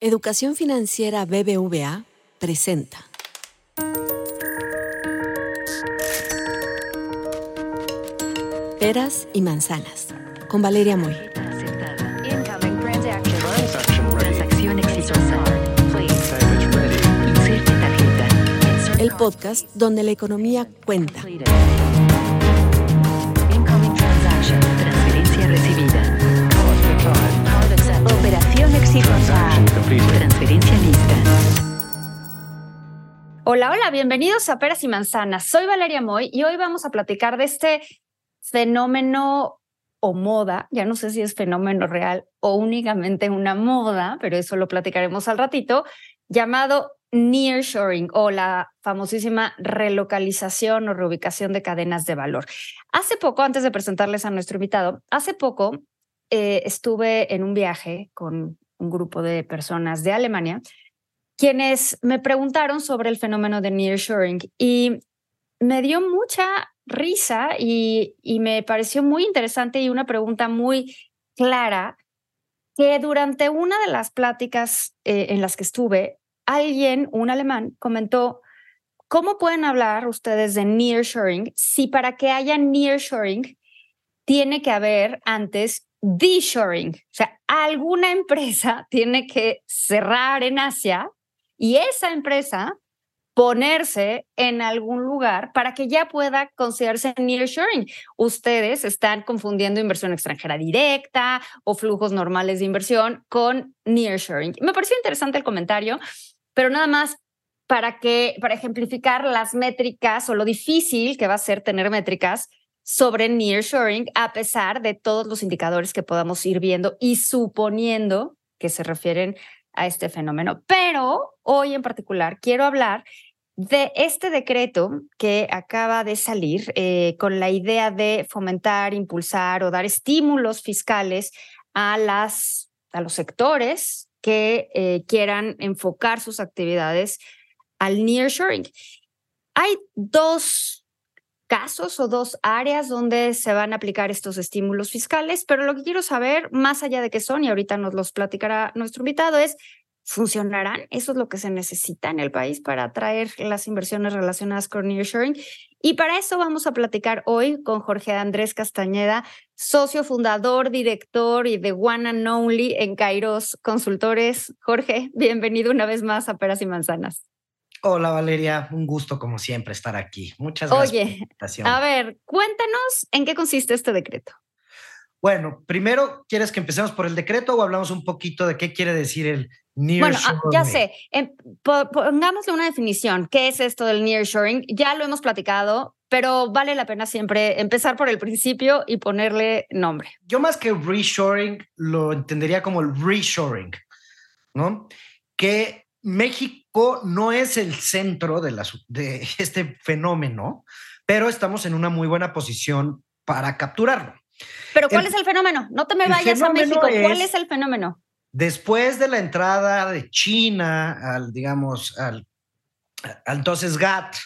Educación Financiera BBVA presenta. Peras y manzanas con Valeria Moy. El podcast donde la economía cuenta. Transferencia lista. Hola, hola, bienvenidos a Peras y Manzanas. Soy Valeria Moy y hoy vamos a platicar de este fenómeno o moda, ya no sé si es fenómeno real o únicamente una moda, pero eso lo platicaremos al ratito, llamado nearshoring o la famosísima relocalización o reubicación de cadenas de valor. Hace poco, antes de presentarles a nuestro invitado, hace poco eh, estuve en un viaje con un grupo de personas de Alemania, quienes me preguntaron sobre el fenómeno de nearshoring y me dio mucha risa y, me pareció muy interesante y una pregunta muy clara que durante una de las pláticas eh, en las que estuve, alguien, un alemán, comentó, ¿cómo pueden hablar ustedes de nearshoring si para que haya nearshoring tiene que haber antes de-shoring. O sea, alguna empresa tiene que cerrar en Asia y esa empresa ponerse en algún lugar para que ya pueda considerarse nearshoring. Ustedes están confundiendo inversión extranjera directa o flujos normales de inversión con nearshoring. Me pareció interesante el comentario, pero nada más para que para ejemplificar las métricas o lo difícil que va a ser tener métricas sobre nearshoring, a pesar de todos los indicadores que podamos ir viendo y suponiendo que se refieren a este fenómeno. Pero hoy en particular quiero hablar de este decreto que acaba de salir eh, con la idea de fomentar, impulsar o dar estímulos fiscales a, las, a los sectores que eh, quieran enfocar sus actividades al nearshoring. Hay dos casos o dos áreas donde se van a aplicar estos estímulos fiscales, pero lo que quiero saber, más allá de qué son, y ahorita nos los platicará nuestro invitado, es, ¿funcionarán? Eso es lo que se necesita en el país para atraer las inversiones relacionadas con nearshoring. Y para eso vamos a platicar hoy con Jorge Andrés Castañeda, socio fundador, director y de One and Only en Kairos Consultores. Jorge, bienvenido una vez más a Peras y Manzanas. Hola Valeria, un gusto como siempre estar aquí. Muchas gracias. Oye, a ver, cuéntanos en qué consiste este decreto. Bueno, primero, ¿quieres que empecemos por el decreto o hablamos un poquito de qué quiere decir el nearshoring? Bueno, ya sé, em, pongámosle una definición. ¿Qué es esto del nearshoring? Ya lo hemos platicado, pero vale la pena siempre empezar por el principio y ponerle nombre. Yo más que reshoring lo entendería como el reshoring, ¿no? Que México no es el centro de, de este fenómeno, pero estamos en una muy buena posición para capturarlo. Pero ¿cuál es el fenómeno? No te me vayas a México. ¿Cuál es, el fenómeno? Después de la entrada de China al, digamos, al, al entonces GATT,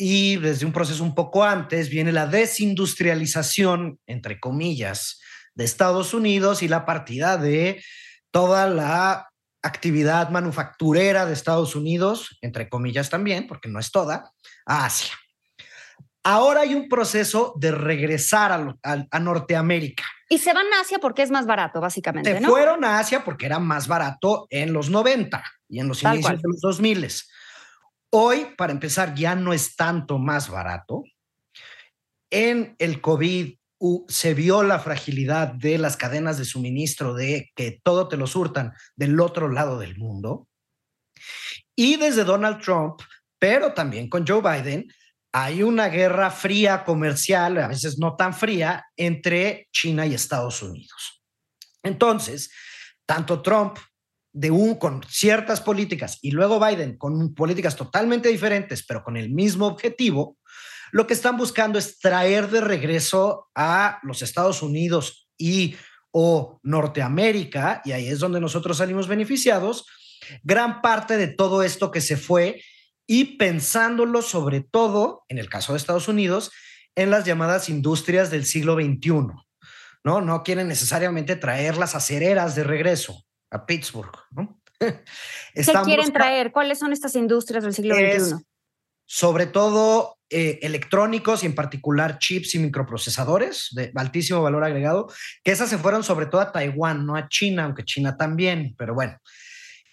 y desde un proceso un poco antes viene la desindustrialización, entre comillas, de Estados Unidos y la partida de toda la actividad manufacturera de Estados Unidos, entre comillas también, porque no es toda, a Asia. Ahora hay un proceso de regresar a, Norteamérica. Y se van a Asia porque es más barato, básicamente. Se fueron a Asia porque era más barato en los 90 y en los inicios de los 2000. Hoy, para empezar, ya no es tanto más barato. En el COVID se vio la fragilidad de las cadenas de suministro, de que todo te lo surtan del otro lado del mundo. Y desde Donald Trump, pero también con Joe Biden, hay una guerra fría comercial, a veces no tan fría, entre China y Estados Unidos. Entonces, tanto Trump de un con ciertas políticas y luego Biden con políticas totalmente diferentes, pero con el mismo objetivo, lo que están buscando es traer de regreso a los Estados Unidos y o Norteamérica, y ahí es donde nosotros salimos beneficiados, gran parte de todo esto que se fue y pensándolo sobre todo, en el caso de Estados Unidos, en las llamadas industrias del siglo XXI. ¿no? No quieren necesariamente traer las acereras de regreso, a Pittsburgh. ¿no? ¿Qué quieren traer? ¿Cuáles son estas industrias del siglo XXI? Sobre todo eh, electrónicos y en particular chips y microprocesadores de altísimo valor agregado, que esas se fueron sobre todo a Taiwán, no a China, aunque China también, pero bueno.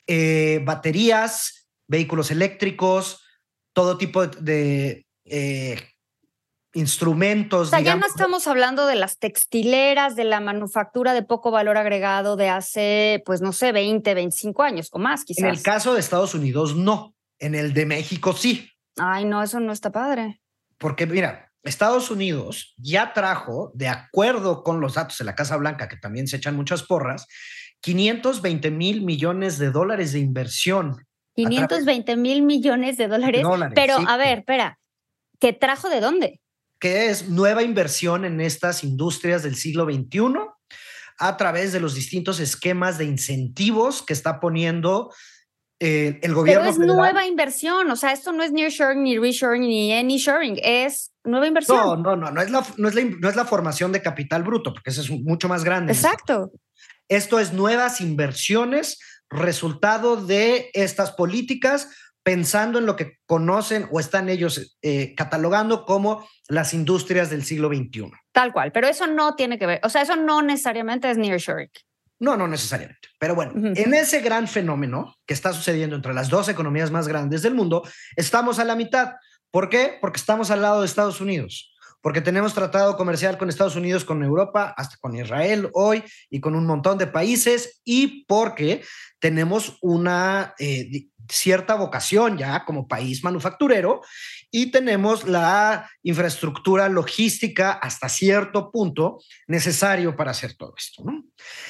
Eh, baterías, vehículos eléctricos, todo tipo de, eh, instrumentos. O sea, ya no estamos hablando de las textileras, de la manufactura de poco valor agregado de hace, pues no sé, 20, 25 años o más, quizás. En el caso de Estados Unidos, no. En el de México, sí. Ay, no, eso no está padre. Porque mira, Estados Unidos ya trajo, de acuerdo con los datos de la Casa Blanca, que también se echan muchas porras, 520 mil millones de dólares de inversión. 520 mil millones de dólares. Pero, a ver, espera, ¿qué trajo de dónde? Que es nueva inversión en estas industrias del siglo XXI a través de los distintos esquemas de incentivos que está poniendo eh, el gobierno. Pero es nueva inversión, o sea, esto no es nearshoring, ni reshoring, ni any es nueva inversión. No, no, no, no es, la, no, es la, no es la formación de capital bruto, porque eso es mucho más grande. Exacto. Esto es nuevas inversiones, resultado de estas políticas, pensando en lo que conocen o están ellos eh, catalogando como las industrias del siglo XXI. Tal cual, pero eso no tiene que ver, o sea, eso no necesariamente es nearshoring. No, no necesariamente. Pero bueno, en ese gran fenómeno que está sucediendo entre las dos economías más grandes del mundo, estamos a la mitad. ¿Por qué? Porque estamos al lado de Estados Unidos, porque tenemos tratado comercial con Estados Unidos, con Europa, hasta con Israel hoy y con un montón de países, y porque tenemos una eh, cierta vocación ya como país manufacturero y tenemos la infraestructura logística hasta cierto punto necesario para hacer todo esto.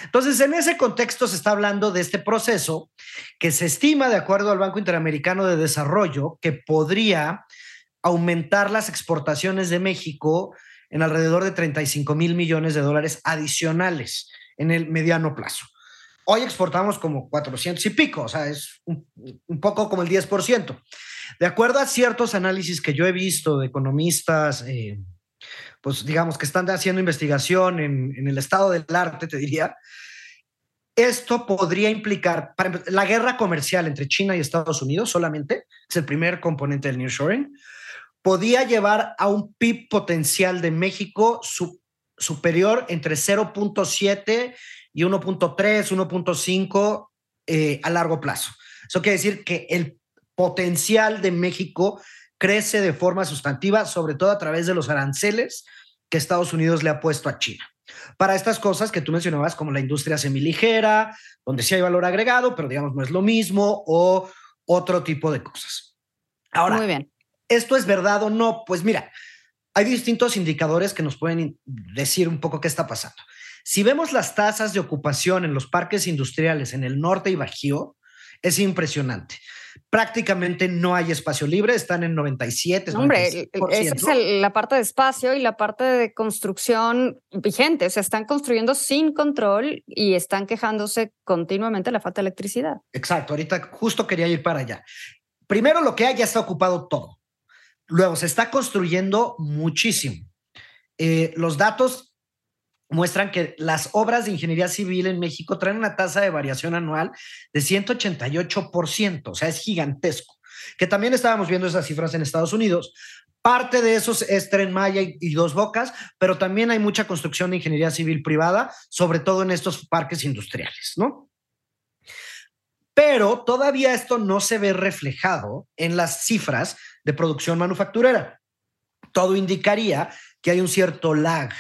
Entonces, en ese contexto se está hablando de este proceso que se estima, de acuerdo al Banco Interamericano de Desarrollo, que podría aumentar las exportaciones de México en alrededor de 35 mil millones de dólares adicionales en el mediano plazo. Hoy exportamos como 400 y pico, o sea, es un, poco como el 10%. De acuerdo a ciertos análisis que yo he visto de economistas, eh, pues digamos que están haciendo investigación en, en, el estado del arte, te diría, esto podría implicar la guerra comercial entre China y Estados Unidos solamente, es el primer componente del nearshoring, podía llevar a un PIB potencial de México superior entre 0.7 y 1.3, 1.5 eh, a largo plazo. Eso quiere decir que el potencial de México crece de forma sustantiva, sobre todo a través de los aranceles que Estados Unidos le ha puesto a China. Para estas cosas que tú mencionabas, como la industria semiligera, donde sí hay valor agregado, pero digamos no es lo mismo, o otro tipo de cosas. Ahora, Muy bien. ¿esto es verdad o no? Pues mira, hay distintos indicadores que nos pueden decir un poco qué está pasando. Si vemos las tasas de ocupación en los parques industriales en el norte y Bajío, es impresionante. Prácticamente no hay espacio libre, están en 97. hombre, esa es la parte de espacio y la parte de construcción vigente. O sea, están construyendo sin control y están quejándose continuamente de la falta de electricidad. Exacto, ahorita justo quería ir para allá. Primero, lo que hay ya está ocupado todo. Luego, se está construyendo muchísimo. Eh, los datos muestran que las obras de ingeniería civil en México traen una tasa de variación anual de 188%, o sea, es gigantesco. Que también estábamos viendo esas cifras en Estados Unidos. Parte de esos es Tren Maya y, Dos Bocas, pero también hay mucha construcción de ingeniería civil privada, sobre todo en estos parques industriales, ¿no? Pero todavía esto no se ve reflejado en las cifras de producción manufacturera. Todo indicaría que hay un cierto lag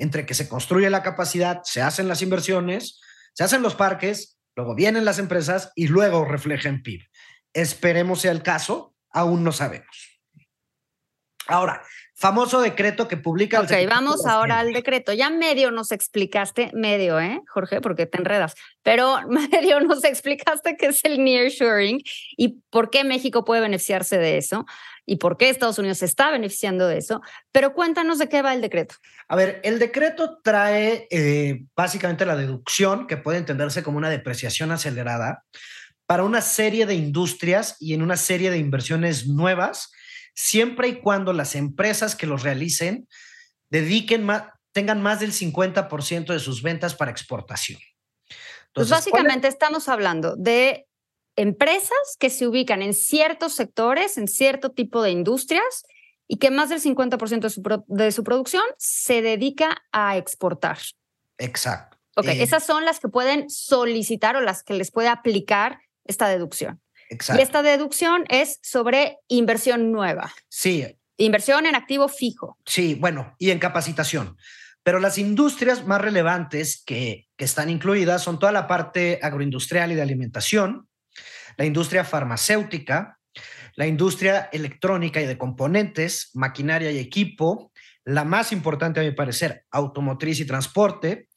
entre que se construye la capacidad, se hacen las inversiones, se hacen los parques, luego vienen las empresas y luego refleja en PIB. Esperemos sea el caso, aún no sabemos. Ahora, famoso decreto que publica. Ok, vamos ahora al decreto. Ya medio nos explicaste, medio, ¿eh, Jorge? Porque te enredas, pero medio nos explicaste qué es el nearshoring y por qué México puede beneficiarse de eso y por qué Estados Unidos se está beneficiando de eso. Pero cuéntanos de qué va el decreto. A ver, el decreto trae eh, básicamente la deducción, que puede entenderse como una depreciación acelerada, para una serie de industrias y en una serie de inversiones nuevas, siempre y cuando las empresas que los realicen dediquen más, tengan más del 50% de sus ventas para exportación. Pues básicamente estamos hablando de empresas que se ubican en ciertos sectores, en cierto tipo de industrias y que más del 50% de su, de su producción se dedica a exportar. Exacto. Ok, eh, esas son las que pueden solicitar o las que les puede aplicar esta deducción. Exacto. Y esta deducción es sobre inversión nueva. Sí. Inversión en activo fijo. Sí, bueno, y en capacitación. Pero las industrias más relevantes que, que están incluidas son toda la parte agroindustrial y de alimentación, la industria farmacéutica, la industria electrónica y de componentes, maquinaria y equipo, la más importante a mi parecer, automotriz y transporte,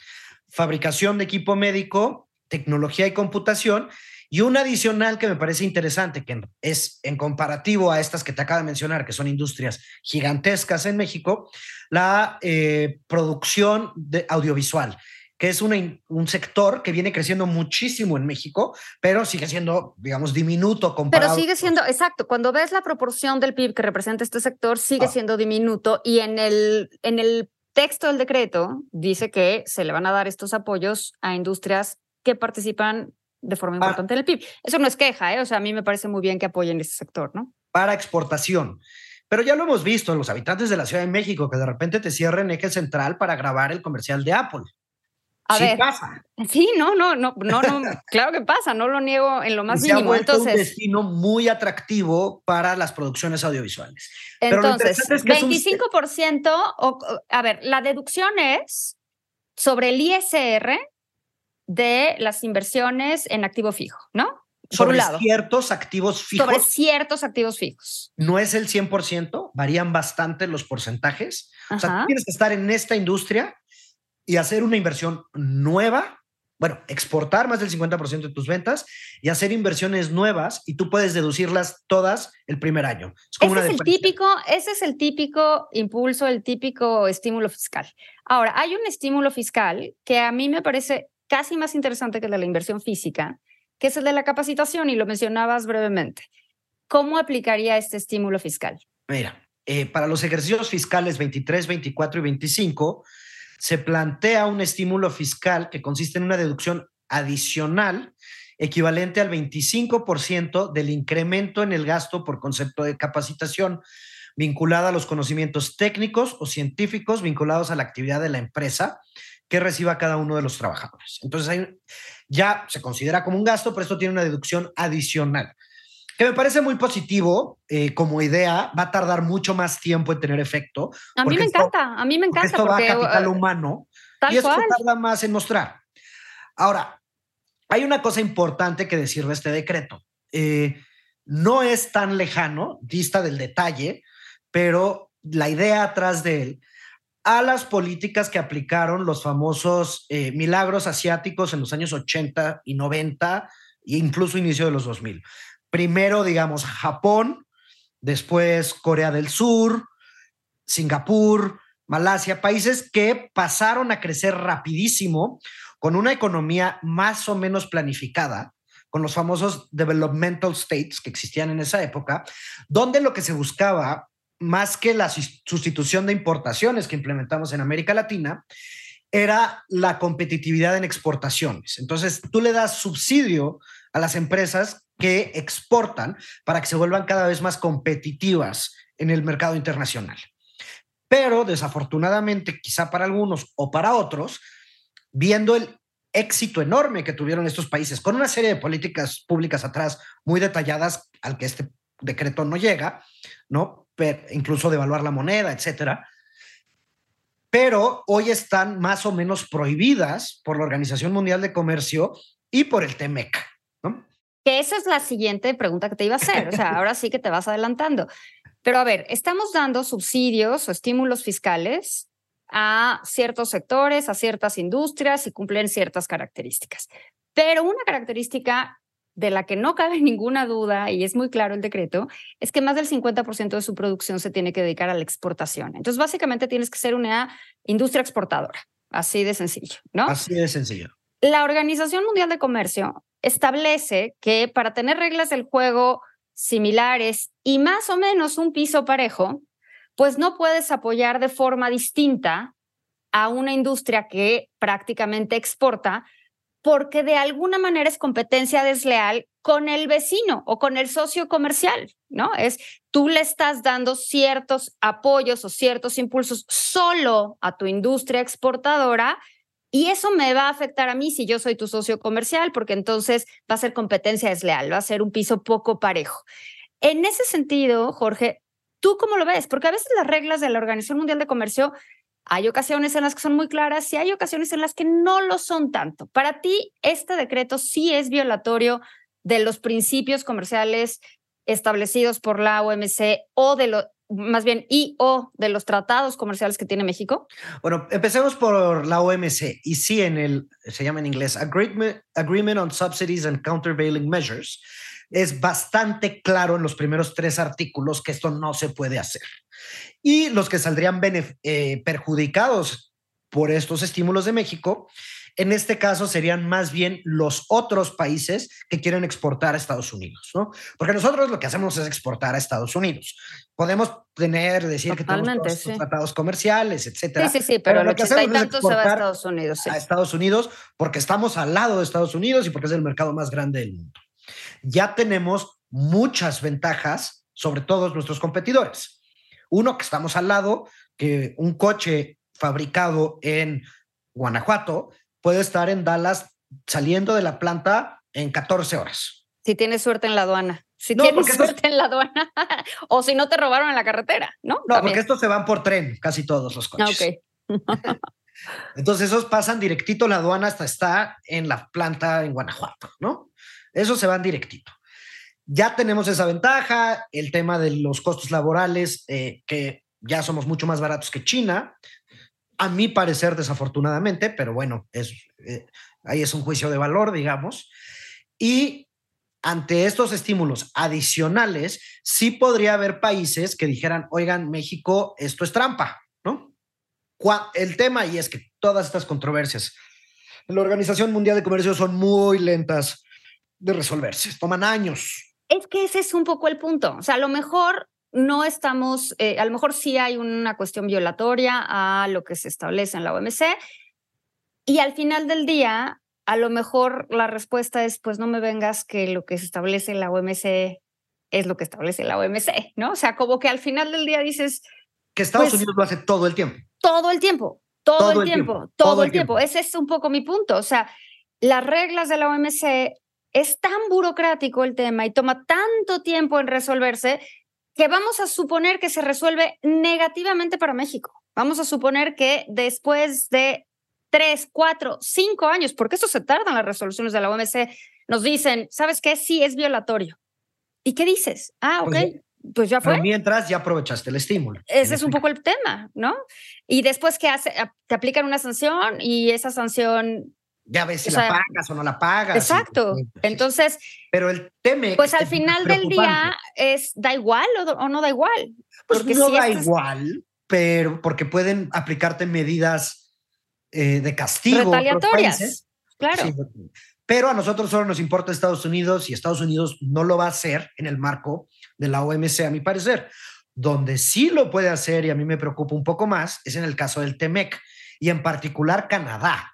fabricación de equipo médico, tecnología y computación, y una adicional que me parece interesante, que es en comparativo a estas que te acabo de mencionar, que son industrias gigantescas en México, la eh, producción de audiovisual que es un sector que viene creciendo muchísimo en México, pero sigue siendo, digamos, diminuto comparado. Pero sigue siendo, exacto, cuando ves la proporción del PIB que representa este sector, sigue ah. siendo diminuto y en el, en el texto del decreto dice que se le van a dar estos apoyos a industrias que participan de forma ah. importante en el PIB. Eso no es queja, ¿eh? o sea, a mí me parece muy bien que apoyen este sector, ¿no? Para exportación. Pero ya lo hemos visto, los habitantes de la Ciudad de México, que de repente te cierren eje central para grabar el comercial de Apple. A sí ver, pasa. Sí, no, no, no, no, no, claro que pasa, no lo niego en lo más mínimo. Entonces, un destino muy atractivo para las producciones audiovisuales. Entonces, 25%, o, a ver, la deducción es sobre el ISR de las inversiones en activo fijo, ¿no? sobre ciertos activos fijos. Sobre ciertos activos fijos. No es el 100%, varían bastante los porcentajes. O sea, tienes que estar en esta industria y hacer una inversión nueva, bueno, exportar más del 50% de tus ventas y hacer inversiones nuevas y tú puedes deducirlas todas el primer año. ese, es el típico, ese es el típico impulso, el típico estímulo fiscal. Ahora, hay un estímulo fiscal que a mí me parece casi más interesante que el de la inversión física, que es el de la capacitación y lo mencionabas brevemente. ¿Cómo aplicaría este estímulo fiscal? Mira, eh, para los ejercicios fiscales 23, 24 y 25, se plantea un estímulo fiscal que consiste en una deducción adicional equivalente al 25% del incremento en el gasto por concepto de capacitación vinculada a los conocimientos técnicos o científicos vinculados a la actividad de la empresa que reciba cada uno de los trabajadores. Entonces, ya se considera como un gasto, pero esto tiene una deducción adicional que me parece muy positivo eh, como idea, va a tardar mucho más tiempo en tener efecto. A mí me encanta, a mí me encanta. Esto va a capital uh, humano y esto tarda más en mostrar. Ahora, hay una cosa importante que decir de este decreto. Eh, no es tan lejano, dista del detalle, pero la idea atrás de él a las políticas que aplicaron los famosos eh, milagros asiáticos en los años 80 y 90 e incluso inicio de los 2000 primero, digamos, Japón, después Corea del Sur, Singapur, Malasia, países que pasaron a crecer rapidísimo con una economía más o menos planificada, con los famosos developmental states que existían en esa época, donde lo que se buscaba, más que la sustitución de importaciones que implementamos en América Latina, era la competitividad en exportaciones. Entonces, tú le das subsidio a las empresas que exportan para que se vuelvan cada vez más competitivas en el mercado internacional. Pero desafortunadamente, quizá para algunos o para otros, viendo el éxito enorme que tuvieron estos países con una serie de políticas públicas atrás muy detalladas al que este decreto no llega, ¿no? incluso devaluar la moneda, etcétera. Pero hoy están más o menos prohibidas por la Organización Mundial de Comercio y por el TEMEC. Que esa es la siguiente pregunta que te iba a hacer. O sea, ahora sí que te vas adelantando. Pero a ver, estamos dando subsidios o estímulos fiscales a ciertos sectores, a ciertas industrias y cumplen ciertas características. Pero una característica de la que no cabe ninguna duda, y es muy claro el decreto, es que más del 50% de su producción se tiene que dedicar a la exportación. Entonces, básicamente tienes que ser una industria exportadora, así de sencillo, ¿no? Así de sencillo. La Organización Mundial de Comercio establece que para tener reglas del juego similares y más o menos un piso parejo, pues no puedes apoyar de forma distinta a una industria que prácticamente exporta porque de alguna manera es competencia desleal con el vecino o con el socio comercial, ¿no? Es tú le estás dando ciertos apoyos o ciertos impulsos solo a tu industria exportadora y eso me va a afectar a mí si yo soy tu socio comercial, porque entonces va a ser competencia desleal, va a ser un piso poco parejo. En ese sentido, Jorge, ¿tú cómo lo ves? Porque a veces las reglas de la Organización Mundial de Comercio hay ocasiones en las que son muy claras y hay ocasiones en las que no lo son tanto. Para ti, este decreto sí es violatorio de los principios comerciales establecidos por la OMC o de lo, más bien y o de los tratados comerciales que tiene México? Bueno, empecemos por la OMC y sí en el se llama en inglés Agreement, Agreement on Subsidies and Countervailing Measures es bastante claro en los primeros tres artículos que esto no se puede hacer. Y los que saldrían eh, perjudicados por estos estímulos de México en este caso serían más bien los otros países que quieren exportar a Estados Unidos, ¿no? Porque nosotros lo que hacemos es exportar a Estados Unidos. Podemos tener, decir que tenemos tratados comerciales, etcétera. Sí, sí, sí, pero, lo que hacemos es exportar a Estados Unidos. A Estados Unidos porque estamos al lado de Estados Unidos y porque es el mercado más grande del mundo. Ya tenemos muchas ventajas sobre todos nuestros competidores. Uno, que estamos al lado, que un coche fabricado en Guanajuato puede estar en Dallas saliendo de la planta en 14 horas. Si tienes suerte en la aduana. Si tienes suerte en la aduana. o si no te robaron en la carretera, ¿no? No, porque estos se van por tren, casi todos los coches. Ok. Entonces esos pasan directito la aduana hasta está en la planta en Guanajuato, ¿no? Esos se van directito. Ya tenemos esa ventaja, el tema de los costos laborales, eh, que ya somos mucho más baratos que China a mi parecer, desafortunadamente, pero bueno, es, eh, ahí es un juicio de valor, digamos. Y ante estos estímulos adicionales, sí podría haber países que dijeran, oigan, México, esto es trampa, ¿no? El tema, y es que todas estas controversias en la Organización Mundial de Comercio son muy lentas de resolverse, toman años. Es que ese es un poco el punto. O sea, a lo mejor no estamos, eh, a lo mejor sí hay una cuestión violatoria a lo que se establece en la OMC y al final del día, a lo mejor la respuesta es, pues no me vengas que lo que se establece en la OMC es lo que establece la OMC, ¿no? O sea, como que al final del día dices... Que Estados pues Unidos lo hace todo el tiempo. Todo el tiempo, todo, el, tiempo, todo, el tiempo. Ese es un poco mi punto. O sea, las reglas de la OMC es tan burocrático el tema y toma tanto tiempo en resolverse que vamos a suponer que se resuelve negativamente para México. Vamos a suponer que después de tres, cuatro, cinco años, porque eso se tarda en las resoluciones de la OMC, nos dicen, ¿sabes qué? Sí, es violatorio. ¿Y qué dices? Ah, ok. Pues, pues ya fue. mientras ya aprovechaste el estímulo. Ese es un poco el tema, ¿no? Y después que hace, te aplican una sanción y esa sanción ya ves si la pagas o no la pagas. Exacto. Entonces. Pero el tema. Pues al final del día es da igual o, no da igual. Pues no da igual, pero porque pueden aplicarte medidas eh, de castigo. Retaliatorias. Claro. pero a nosotros solo nos importa Estados Unidos y Estados Unidos no lo va a hacer en el marco de la OMC, a mi parecer. Donde sí lo puede hacer y a mí me preocupa un poco más es en el caso del TEMEC y en particular Canadá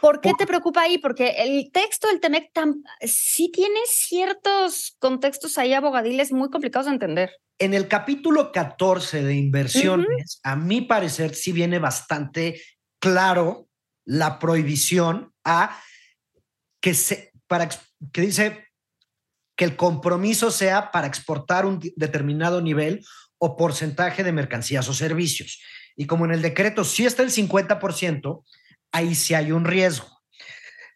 ¿Por qué te preocupa ahí? Porque el texto del TEMEC sí tiene ciertos contextos ahí abogadiles muy complicados de entender. En el capítulo 14 de inversiones, a mi parecer, sí viene bastante claro la prohibición a que se, para, que dice que el compromiso sea para exportar un determinado nivel o porcentaje de mercancías o servicios. Y como en el decreto sí está el 50%, ahí sí hay un riesgo.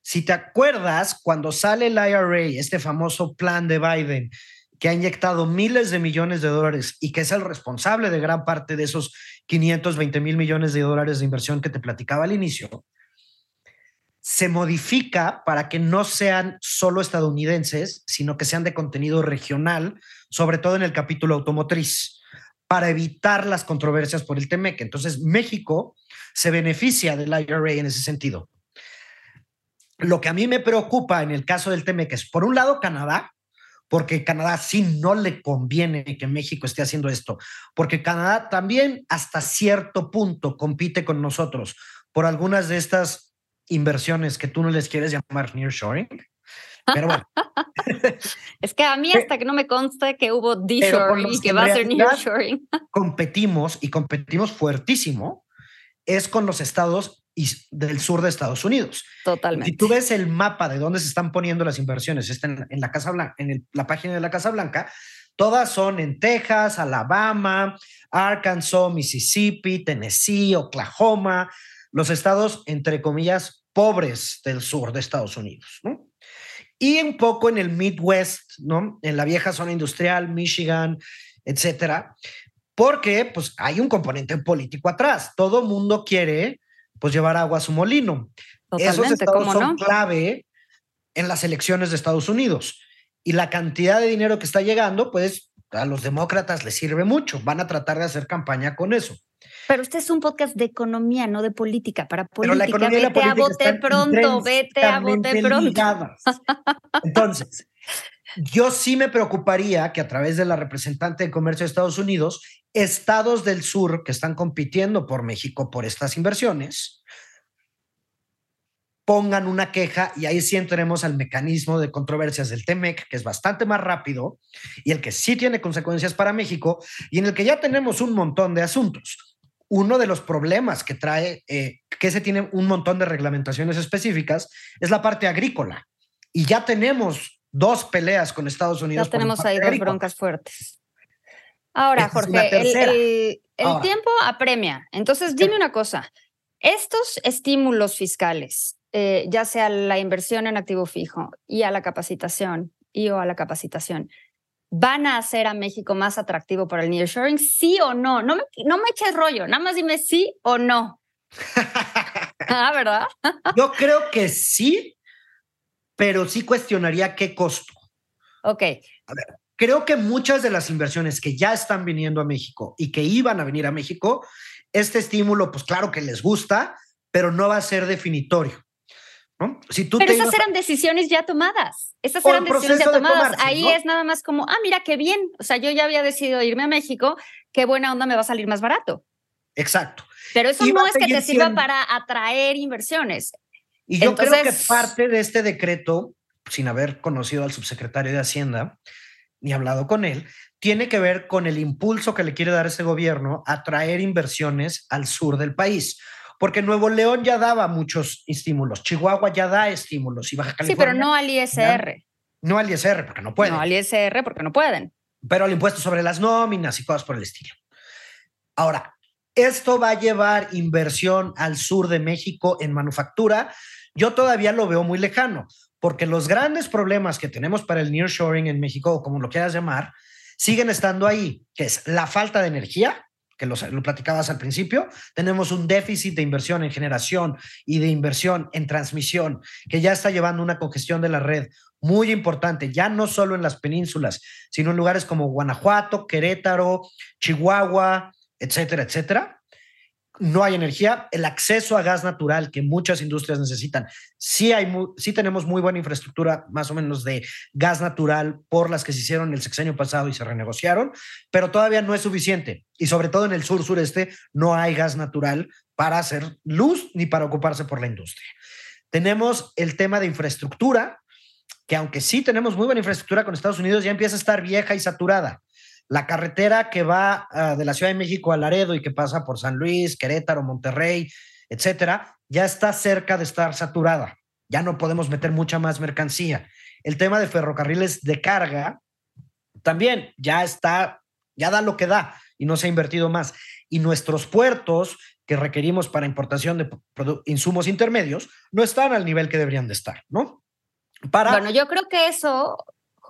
Si te acuerdas, cuando sale el IRA, este famoso plan de Biden, que ha inyectado miles de millones de dólares y que es el responsable de gran parte de esos 520 mil millones de dólares de inversión que te platicaba al inicio, se modifica para que no sean solo estadounidenses, sino que sean de contenido regional, sobre todo en el capítulo automotriz, para evitar las controversias por el TEMEC. Entonces, México se beneficia del IRA en ese sentido. Lo que a mí me preocupa en el caso del TMEC es, por un lado, Canadá, porque Canadá sí no le conviene que México esté haciendo esto, porque Canadá también hasta cierto punto compite con nosotros por algunas de estas inversiones que tú no les quieres llamar nearshoring. Pero bueno. es que a mí hasta que no me consta que hubo D-shoring y que va a ser nearshoring. competimos y competimos fuertísimo es con los estados del sur de Estados Unidos. Totalmente. Si tú ves el mapa de dónde se están poniendo las inversiones, están en la Casa Blanca, en la página de la Casa Blanca, todas son en Texas, Alabama, Arkansas, Mississippi, Tennessee, Oklahoma, los estados, entre comillas, pobres del sur de Estados Unidos, Y un poco en el Midwest, ¿no? En la vieja zona industrial, Michigan, etcétera, porque pues hay un componente político atrás. Todo mundo quiere pues llevar agua a su molino. Esos estados son clave en las elecciones de Estados Unidos. Y la cantidad de dinero que está llegando, pues a los demócratas les sirve mucho. Van a tratar de hacer campaña con eso. Pero este es un podcast de economía, no de política. Para política, vete a bote pronto, vete a bote pronto. Entonces, yo sí me preocuparía que a través de la representante de comercio de Estados Unidos, estados del sur que están compitiendo por México por estas inversiones, pongan una queja y ahí sí entremos al mecanismo de controversias del TEMEC, que es bastante más rápido y el que sí tiene consecuencias para México y en el que ya tenemos un montón de asuntos. Uno de los problemas que trae, eh, que se tiene un montón de reglamentaciones específicas, es la parte agrícola. Y ya tenemos dos peleas con Estados Unidos. Ya tenemos ahí dos broncas fuertes. Ahora, Jorge, el, tiempo apremia. Entonces, dime una cosa. Estos estímulos fiscales, eh, ya sea la inversión en activo fijo y a la capacitación y o a la capacitación, ¿van a hacer a México más atractivo para el nearshoring? ¿Sí o no? No me, no me eches rollo, nada más dime sí o no. ah, ¿verdad? Yo creo que sí, pero sí cuestionaría qué costo. Ok. A ver, creo que muchas de las inversiones que ya están viniendo a México y que iban a venir a México, este estímulo, pues claro que les gusta, pero no va a ser definitorio. Si tú Pero esas eran decisiones ya tomadas. Esas eran decisiones ya tomadas. Ahí es nada más como, ah, mira qué bien. O sea, yo ya había decidido irme a México, qué buena onda me va a salir más barato. Exacto. Pero eso no es que te sirva para atraer inversiones. Y yo creo que parte de este decreto, sin haber conocido al subsecretario de Hacienda ni hablado con él, tiene que ver con el impulso que le quiere dar ese gobierno a traer inversiones al sur del país porque Nuevo León ya daba muchos estímulos, Chihuahua ya da estímulos y Baja California. Sí, pero no al ISR. No al ISR, porque no pueden. No al ISR, porque no pueden. Pero al impuesto sobre las nóminas y cosas por el estilo. Ahora, esto va a llevar inversión al sur de México en manufactura. Yo todavía lo veo muy lejano, porque los grandes problemas que tenemos para el nearshoring en México, como lo quieras llamar, siguen estando ahí, que es la falta de energía, que lo, platicabas al principio, tenemos un déficit de inversión en generación y de inversión en transmisión, que ya está llevando una congestión de la red muy importante, ya no solo en las penínsulas, sino en lugares como Guanajuato, Querétaro, Chihuahua, etcétera, etcétera no hay energía, el acceso a gas natural que muchas industrias necesitan. Sí, hay sí tenemos muy buena infraestructura, más o menos, de gas natural por las que se hicieron el sexenio pasado y se renegociaron, pero todavía no es suficiente. Y sobre todo en el sur sureste no hay gas natural para hacer luz ni para ocuparse por la industria. Tenemos el tema de infraestructura, que aunque sí tenemos muy buena infraestructura con Estados Unidos, ya empieza a estar vieja y saturada. La carretera que va ah, de la Ciudad de México a Laredo y que pasa por San Luis, Querétaro, Monterrey, etcétera, ya está cerca de estar saturada. Ya no podemos meter mucha más mercancía. El tema de ferrocarriles de carga también ya está, ya da lo que da y no se ha invertido más. Y nuestros puertos que requerimos para importación de insumos intermedios no están al nivel que deberían de estar, ¿no? Para, bueno, yo creo que eso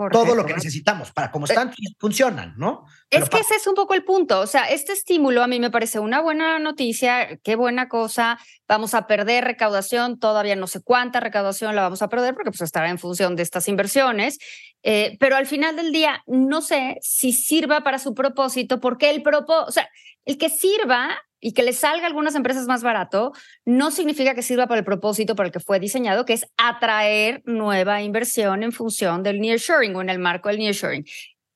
todo lo que necesitamos para cómo eh, están, funcionan, ¿no? es que ese es un poco el punto. O sea, este estímulo a mí me parece una buena noticia, qué buena cosa. Vamos a perder recaudación, todavía no sé cuánta recaudación la vamos a perder porque pues estará en función de estas inversiones. Eh, pero al final del día, no sé si sirva para su propósito, porque el propósito, o sea, el que sirva y que le salga a algunas empresas más barato, no significa que sirva para el propósito para el que fue diseñado, que es atraer nueva inversión en función del nearshoring o en el marco del nearshoring.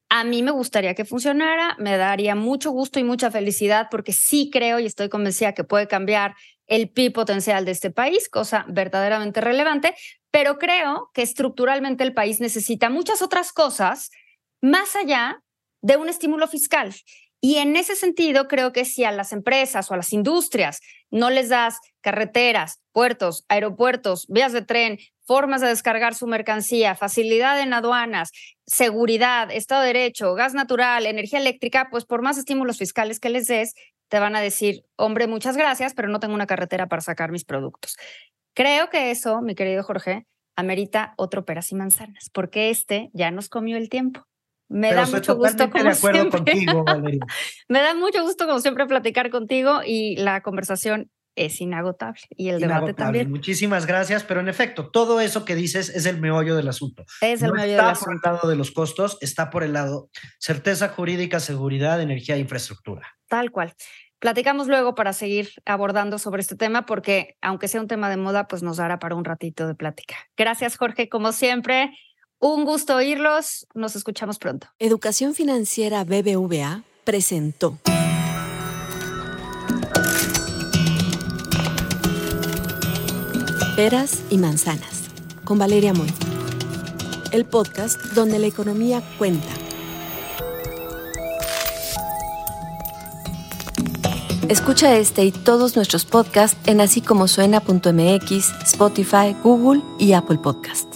A mí me gustaría que funcionara, me daría mucho gusto y mucha felicidad porque sí creo y estoy convencida que puede cambiar el PIB potencial de este país, cosa verdaderamente relevante, pero creo que estructuralmente el país necesita muchas otras cosas más allá de un estímulo fiscal. Y en ese sentido, creo que si a las empresas o a las industrias no les das carreteras, puertos, aeropuertos, vías de tren, formas de descargar su mercancía, facilidad en aduanas, seguridad, Estado de Derecho, gas natural, energía eléctrica, pues por más estímulos fiscales que les des, te van a decir, hombre, muchas gracias, pero no tengo una carretera para sacar mis productos. Creo que eso, mi querido Jorge, amerita otro peras y manzanas, porque este ya nos comió el tiempo. Me da mucho gusto como siempre. Contigo, Me da mucho gusto como siempre platicar contigo y la conversación es inagotable y el debate también. Muchísimas gracias, pero en efecto, todo eso que dices es el meollo del asunto. Es el meollo está del por el lado de los costos, está por el lado certeza jurídica, seguridad, energía e infraestructura. Tal cual. Platicamos luego para seguir abordando sobre este tema porque aunque sea un tema de moda, pues nos dará para un ratito de plática. Gracias, Jorge, como siempre. Un gusto oírlos. Nos escuchamos pronto. Educación Financiera BBVA presentó. Peras y manzanas con Valeria Moy. El podcast donde la economía cuenta. Escucha este y todos nuestros podcasts en así como suena.mx, Spotify, Google y Apple Podcast.